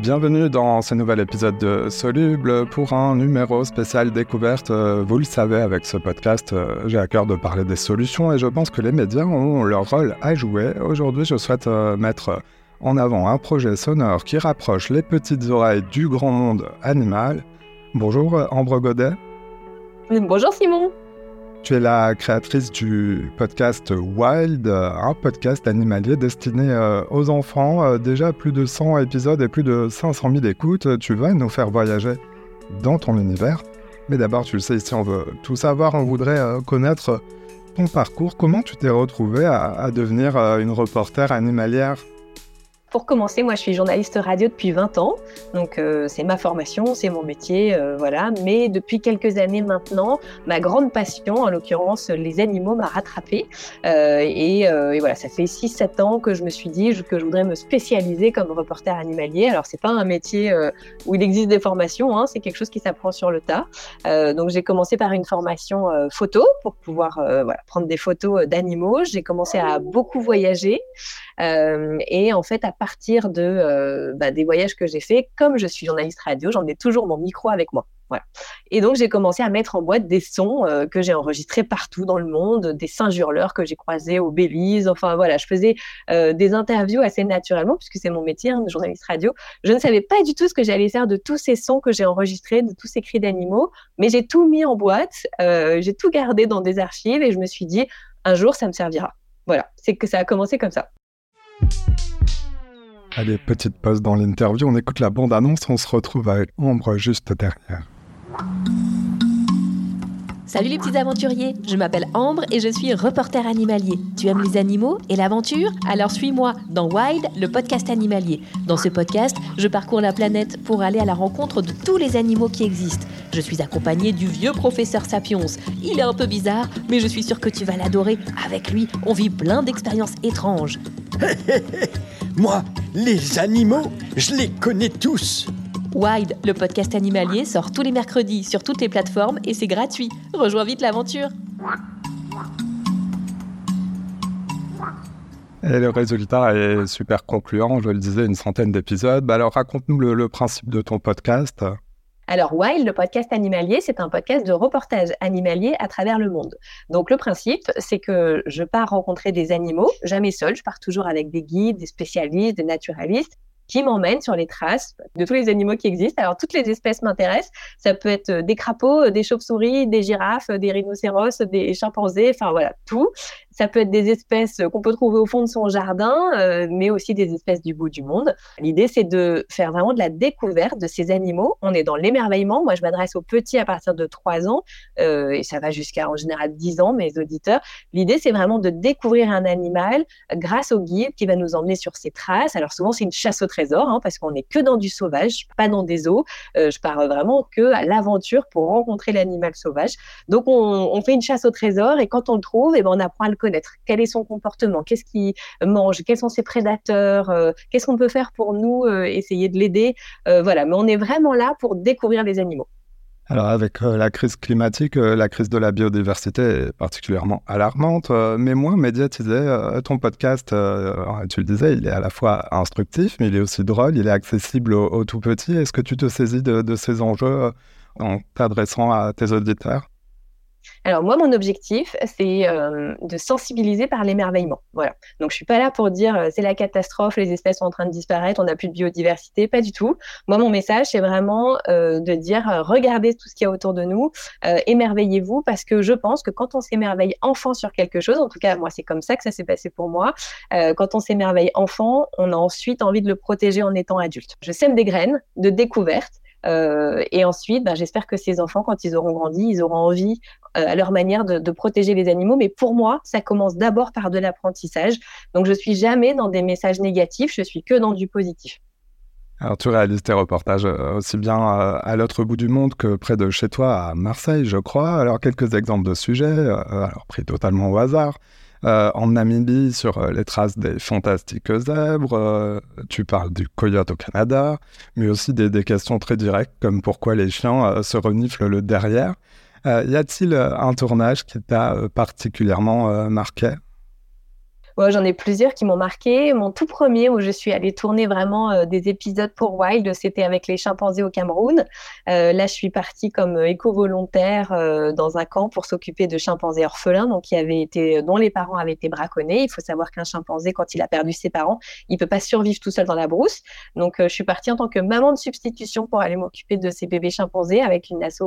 Bienvenue dans ce nouvel épisode de Soluble pour un numéro spécial découverte. Euh, vous le savez, avec ce podcast, euh, j'ai à cœur de parler des solutions et je pense que les médias ont leur rôle à jouer. Aujourd'hui, je souhaite euh, mettre en avant un projet sonore qui rapproche les petites oreilles du grand monde animal. Bonjour Ambre Godet. Bonjour Simon. Tu es la créatrice du podcast Wild, un podcast animalier destiné euh, aux enfants. Euh, déjà plus de 100 épisodes et plus de 500 000 écoutes. Tu vas nous faire voyager dans ton univers. Mais d'abord, tu le sais, ici, on veut tout savoir. On voudrait euh, connaître ton parcours. Comment tu t'es retrouvée à devenir une reporter animalière? Pour commencer, moi je suis journaliste radio depuis 20 ans, donc euh, c'est ma formation, c'est mon métier, euh, voilà. Mais depuis quelques années maintenant, ma grande passion, en l'occurrence les animaux, m'a rattrapée. Euh, et, et, voilà, ça fait 6-7 ans que je me suis dit que je voudrais me spécialiser comme reporter animalier. Alors c'est pas un métier où il existe des formations, hein, c'est quelque chose qui s'apprend sur le tas. donc j'ai commencé par une formation photo pour pouvoir voilà, prendre des photos d'animaux. J'ai commencé à beaucoup voyager. Euh, et en fait, à partir de euh, bah, des voyages que j'ai faits, comme je suis journaliste radio, j'en ai toujours mon micro avec moi. Voilà. Et donc, j'ai commencé à mettre en boîte des sons euh, que j'ai enregistrés partout dans le monde, des singes hurleurs que j'ai croisés au Belize. Enfin, voilà, je faisais des interviews assez naturellement, puisque c'est mon métier hein, journaliste radio. Je ne savais pas du tout ce que j'allais faire de tous ces sons que j'ai enregistrés, de tous ces cris d'animaux, mais j'ai tout mis en boîte, j'ai tout gardé dans des archives et je me suis dit, un jour, ça me servira. Voilà, c'est que ça a commencé comme ça. Allez, petite pause dans l'interview, on écoute la bande-annonce, on se retrouve avec Ombre juste derrière. Salut les petits aventuriers, je m'appelle Ambre et je suis reporter animalier. Tu aimes les animaux et l'aventure? Alors suis-moi dans Wild, le podcast animalier. Dans ce podcast, je parcours la planète pour aller à la rencontre de tous les animaux qui existent. Je suis accompagné du vieux professeur Sapiens. Il est un peu bizarre, mais je suis sûre que tu vas l'adorer. Avec lui, on vit plein d'expériences étranges. Moi, les animaux, je les connais tous. Wild, le podcast animalier, sort tous les mercredis sur toutes les plateformes et c'est gratuit. Rejoins vite l'aventure. Et le résultat est super concluant, je le disais, une centaine d'épisodes. Bah alors raconte-nous le, principe de ton podcast. Alors, Wild, le podcast animalier, c'est un podcast de reportage animalier à travers le monde. Donc, le principe, c'est que je pars rencontrer des animaux, jamais seul, je pars toujours avec des guides, des spécialistes, des naturalistes, qui m'emmène sur les traces de tous les animaux qui existent. Alors, toutes les espèces m'intéressent. Ça peut être des crapauds, des chauves-souris, des girafes, des rhinocéros, des chimpanzés, enfin voilà, tout. Ça peut être des espèces qu'on peut trouver au fond de son jardin, euh, mais aussi des espèces du bout du monde. L'idée, c'est de faire vraiment de la découverte de ces animaux. On est dans l'émerveillement. Moi, je m'adresse aux petits à partir de 3 ans, euh, et ça va jusqu'à en général 10 ans, mes auditeurs. L'idée, c'est vraiment de découvrir un animal grâce au guide qui va nous emmener sur ses traces. Alors souvent, c'est une chasse au trésor, hein, parce qu'on n'est que dans du sauvage, pas dans des eaux. Euh, je pars vraiment que à l'aventure pour rencontrer l'animal sauvage. Donc, on, fait une chasse au trésor, et quand on le trouve, eh ben, on apprend à le connaître quel est son comportement, qu'est-ce qu'il mange, quels sont ses prédateurs, euh, qu'est-ce qu'on peut faire pour nous euh, essayer de l'aider? Euh, voilà, mais on est vraiment là pour découvrir les animaux. Alors avec la crise climatique, la crise de la biodiversité est particulièrement alarmante, mais moins médiatisée. ton podcast, tu le disais, il est à la fois instructif, mais il est aussi drôle, il est accessible aux, tout petits. Est-ce que tu te saisis de ces enjeux en t'adressant à tes auditeurs? Alors moi, mon objectif, c'est euh, de sensibiliser par l'émerveillement. Voilà. Donc je suis pas là pour dire euh, c'est la catastrophe, les espèces sont en train de disparaître, on n'a plus de biodiversité, pas du tout. Moi, mon message, c'est vraiment euh, de dire regardez tout ce qu'il y a autour de nous, émerveillez-vous, parce que je pense que quand on s'émerveille enfant sur quelque chose, en tout cas moi c'est comme ça que ça s'est passé pour moi, quand on s'émerveille enfant, on a ensuite envie de le protéger en étant adulte. Je sème des graines de découverte euh, et ensuite, ben, j'espère que ces enfants, quand ils auront grandi, ils auront envie, euh, à leur manière, de, de, protéger les animaux. Mais pour moi, ça commence d'abord par de l'apprentissage. Donc, je suis jamais dans des messages négatifs, je suis que dans du positif. Alors, tu réalises tes reportages euh, aussi bien à l'autre bout du monde que près de chez toi, à Marseille, je crois. Alors, quelques exemples de sujets, alors pris totalement au hasard. Euh, en Namibie, sur euh, les traces des fantastiques zèbres, euh, tu parles du coyote au Canada, mais aussi des, questions très directes comme pourquoi les chiens se reniflent le derrière. y a-t-il un tournage qui t'a particulièrement marqué? J'en ai plusieurs qui m'ont marqué. Mon tout premier où je suis allée tourner vraiment euh, des épisodes pour Wild, c'était avec les chimpanzés au Cameroun. Euh, là, je suis partie comme euh, éco-volontaire dans un camp pour s'occuper de chimpanzés orphelins, donc qui avaient été, dont les parents avaient été braconnés. Il faut savoir qu'un chimpanzé, quand il a perdu ses parents, il peut pas survivre tout seul dans la brousse. Donc, je suis partie en tant que maman de substitution pour aller m'occuper de ces bébés chimpanzés avec une asso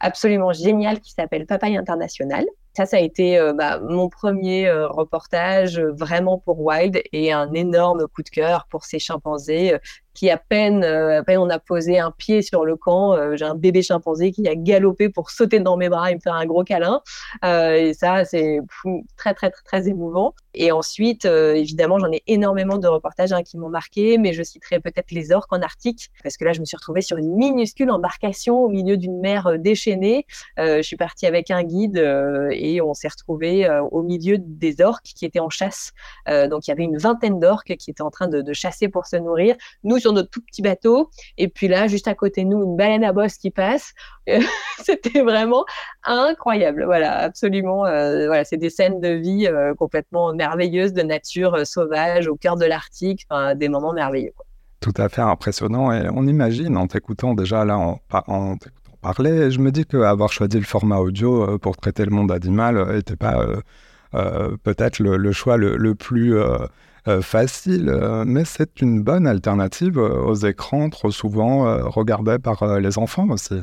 absolument géniale qui s'appelle Papaye International. Ça, ça a été euh, bah, mon premier euh, reportage euh, vraiment pour Wild et un énorme coup de cœur pour ces chimpanzés qui à peine, peine on a posé un pied sur le camp, j'ai un bébé chimpanzé qui a galopé pour sauter dans mes bras et me faire un gros câlin. et ça, c'est très, très, très, très émouvant. Et ensuite, évidemment, j'en ai énormément de reportages hein, qui m'ont marqué, mais je citerai peut-être les orques en Arctique, parce que là, je me suis retrouvée sur une minuscule embarcation au milieu d'une mer déchaînée. je suis partie avec un guide et on s'est retrouvé euh, au milieu des orques qui étaient en chasse. Euh, donc il y avait une vingtaine d'orques qui étaient en train de, chasser pour se nourrir. Nous sur notre tout petit bateau, et puis là juste à côté de nous une baleine à bosse qui passe. C'était vraiment incroyable. Voilà, absolument. Euh, voilà, c'est des scènes de vie complètement merveilleuses, de nature sauvage au cœur de l'Arctique, des moments merveilleux. Tout à fait impressionnant et on imagine en t'écoutant déjà là en, en parler. je me dis qu'avoir choisi le format audio euh, pour traiter le monde animal n'était pas euh, euh, peut-être le, choix le, plus facile, mais c'est une bonne alternative aux écrans trop souvent regardés par les enfants aussi.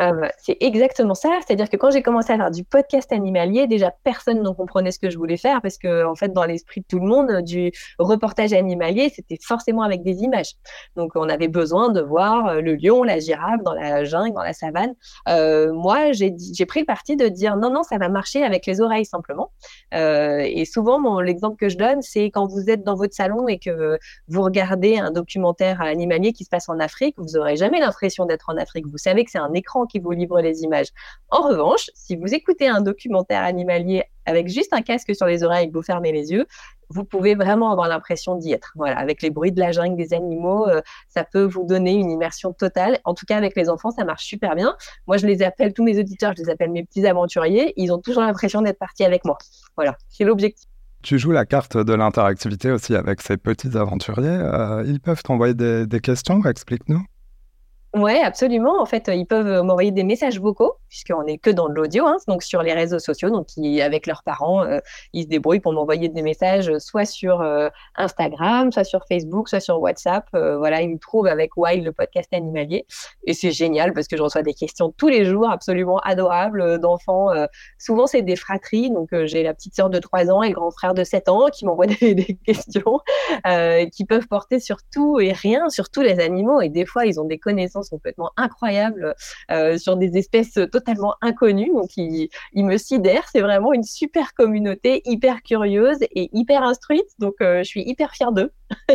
Euh, c'est exactement ça. C'est-à-dire que quand j'ai commencé à faire du podcast animalier, déjà personne n'en comprenait ce que je voulais faire parce que, en fait, dans l'esprit de tout le monde, du reportage animalier, c'était forcément avec des images. Donc, on avait besoin de voir euh, le lion, la girafe dans la jungle, dans la savane. Euh, moi, j'ai pris le parti de dire non, non, ça va marcher avec les oreilles simplement. Et souvent, l'exemple que je donne, c'est quand vous êtes dans votre salon et que vous regardez un documentaire animalier qui se passe en Afrique, vous n'aurez jamais l'impression d'être en Afrique. Vous savez que c'est un écran qui vous livre les images. En revanche, si vous écoutez un documentaire animalier avec juste un casque sur les oreilles et que vous fermez les yeux, vous pouvez vraiment avoir l'impression d'y être. Voilà, avec les bruits de la jungle, des animaux, euh, ça peut vous donner une immersion totale. En tout cas, avec les enfants, ça marche super bien. Moi, je les appelle, tous mes auditeurs, je les appelle mes petits aventuriers. Ils ont toujours l'impression d'être partis avec moi. Voilà, c'est l'objectif. Tu joues la carte de l'interactivité aussi avec ces petits aventuriers. Euh, ils peuvent t'envoyer des, des questions, explique-nous. Oui, absolument. En fait, ils peuvent m'envoyer des messages vocaux, puisqu'on n'est que dans l'audio, hein, donc sur les réseaux sociaux. Donc, avec leurs parents, euh, ils se débrouillent pour m'envoyer des messages, soit sur euh, Instagram, soit sur Facebook, soit sur WhatsApp. Euh, voilà, ils me trouvent avec Wild, le podcast animalier. Et c'est génial parce que je reçois des questions tous les jours, absolument adorables, d'enfants. souvent, c'est des fratries. Donc, j'ai la petite sœur de 3 ans et le grand frère de 7 ans qui m'envoient des, des questions qui peuvent porter sur tout et rien, sur tous les animaux. Et des fois, ils ont des connaissances complètement incroyables euh, sur des espèces totalement inconnues. Donc, ils, me sidèrent. C'est vraiment une super communauté, hyper curieuse et hyper instruite. Donc, euh, je suis hyper fière d'eux.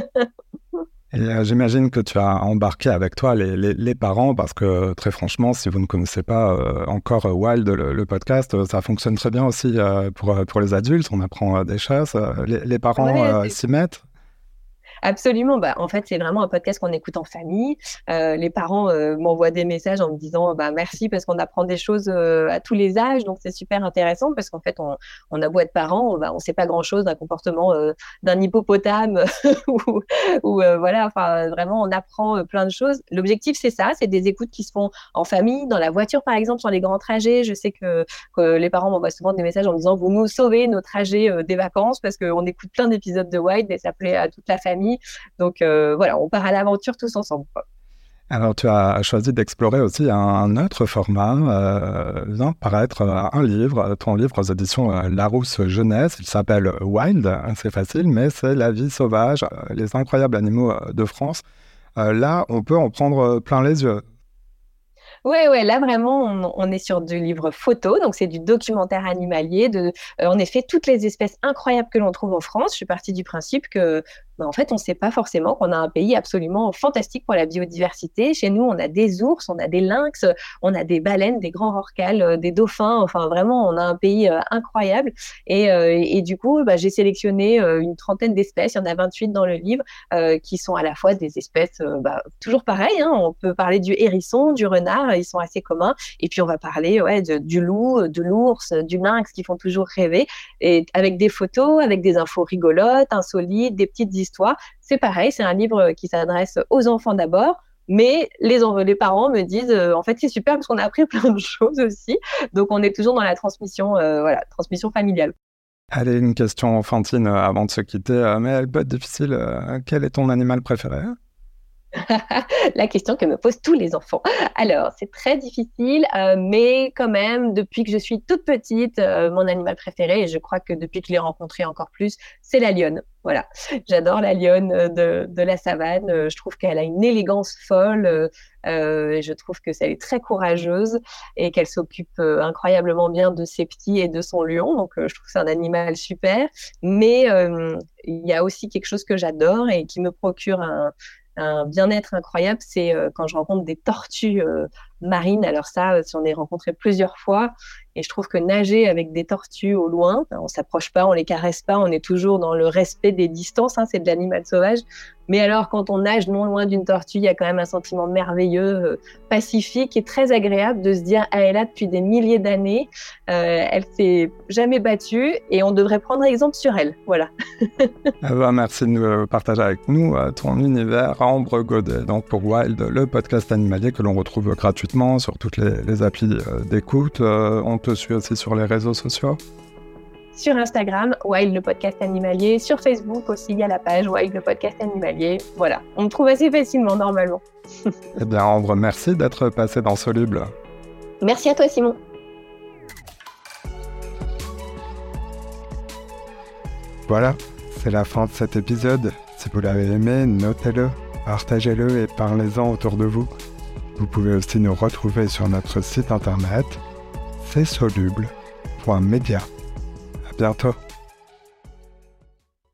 Euh, j'imagine que tu as embarqué avec toi les, parents parce que très franchement, si vous ne connaissez pas encore Wild, le, podcast, ça fonctionne très bien aussi pour, pour les adultes. On apprend des choses. Les, parents s'y mettent. Absolument. Bah, en fait, c'est vraiment un podcast qu'on écoute en famille. Euh, les parents euh, m'envoient des messages en me disant bah, merci parce qu'on apprend des choses euh, à tous les âges. Donc, c'est super intéressant parce qu'en fait, on, on, a beau être parents, on ne sait pas grand-chose d'un comportement d'un hippopotame ou, voilà. Enfin, vraiment, on apprend plein de choses. L'objectif, c'est ça. C'est des écoutes qui se font en famille, dans la voiture, par exemple, sur les grands trajets. Je sais que, que les parents m'envoient souvent des messages en me disant vous nous sauvez nos trajets des vacances parce qu'on écoute plein d'épisodes de White et ça plaît à toute la famille. Donc euh, voilà, on part à l'aventure tous ensemble. Alors, tu as choisi d'explorer aussi un autre format, euh, paraître un livre, ton livre aux éditions euh, Larousse Jeunesse. Il s'appelle Wild, c'est facile, mais c'est la vie sauvage, euh, les incroyables animaux de France. là, on peut en prendre plein les yeux. Ouais, ouais, là vraiment, on, est sur du livre photo, donc c'est du documentaire animalier, de, en effet, toutes les espèces incroyables que l'on trouve en France. Je suis partie du principe que mais en fait, on ne sait pas forcément qu'on a un pays absolument fantastique pour la biodiversité. Chez nous, on a des ours, on a des lynx, on a des baleines, des grands rorquals, des dauphins. Enfin, vraiment, on a un pays incroyable. Et, et, du coup, bah, j'ai sélectionné une trentaine d'espèces. Il y en a 28 dans le livre qui sont à la fois des espèces, bah, toujours pareilles. Hein, on peut parler du hérisson, du renard, ils sont assez communs. Et puis, on va parler ouais, du loup, de l'ours, du lynx qui font toujours rêver. Et avec des photos, avec des infos rigolotes, insolites, des petites histoires. C'est pareil, c'est un livre qui s'adresse aux enfants d'abord. Mais les, parents me disent, euh, en fait, c'est super parce qu'on a appris plein de choses aussi. Donc, on est toujours dans la transmission, euh, voilà, transmission familiale. Allez, une question enfantine euh, avant de se quitter, mais elle peut être difficile. quel est ton animal préféré? la question que me posent tous les enfants. Alors, c'est très difficile, euh, mais quand même, depuis que je suis toute petite, euh, mon animal préféré, et je crois que depuis que je l'ai rencontré encore plus, c'est la lionne. Voilà, j'adore la lionne de, de, la savane. Je trouve qu'elle a une élégance folle. Euh, je trouve que c'est est très courageuse et qu'elle s'occupe incroyablement bien de ses petits et de son lion. Donc, je trouve que c'est un animal super. Mais il y a aussi quelque chose que j'adore et qui me procure un, un bien-être incroyable, c'est euh, quand je rencontre des tortues euh, marines. Alors ça, euh, on est rencontré plusieurs fois. Et je trouve que nager avec des tortues au loin, ben, on s'approche pas, on les caresse pas, on est toujours dans le respect des distances. Hein, c'est de l'animal sauvage. Mais alors, quand on nage non loin d'une tortue, il y a quand même un sentiment merveilleux, euh, pacifique et très agréable de se dire elle est là depuis des milliers d'années, euh, elle s'est jamais battue et on devrait prendre exemple sur elle. Voilà. ah bah, merci de nous partager avec nous ton univers, Ambre Godet, donc pour Wild, le podcast animalier que l'on retrouve gratuitement sur toutes les, les applis d'écoute. on te suit aussi sur les réseaux sociaux sur Instagram, Wild le podcast animalier, sur Facebook aussi, il y a la page Wild le podcast animalier. Voilà, on me trouve assez facilement normalement. eh bien, Ambre, merci d'être passé dans Soluble. Merci à toi, Simon. Voilà, c'est la fin de cet épisode. Si vous l'avez aimé, notez-le, partagez-le et parlez-en autour de vous. Vous pouvez aussi nous retrouver sur notre site internet c'est soluble.media. À bientôt.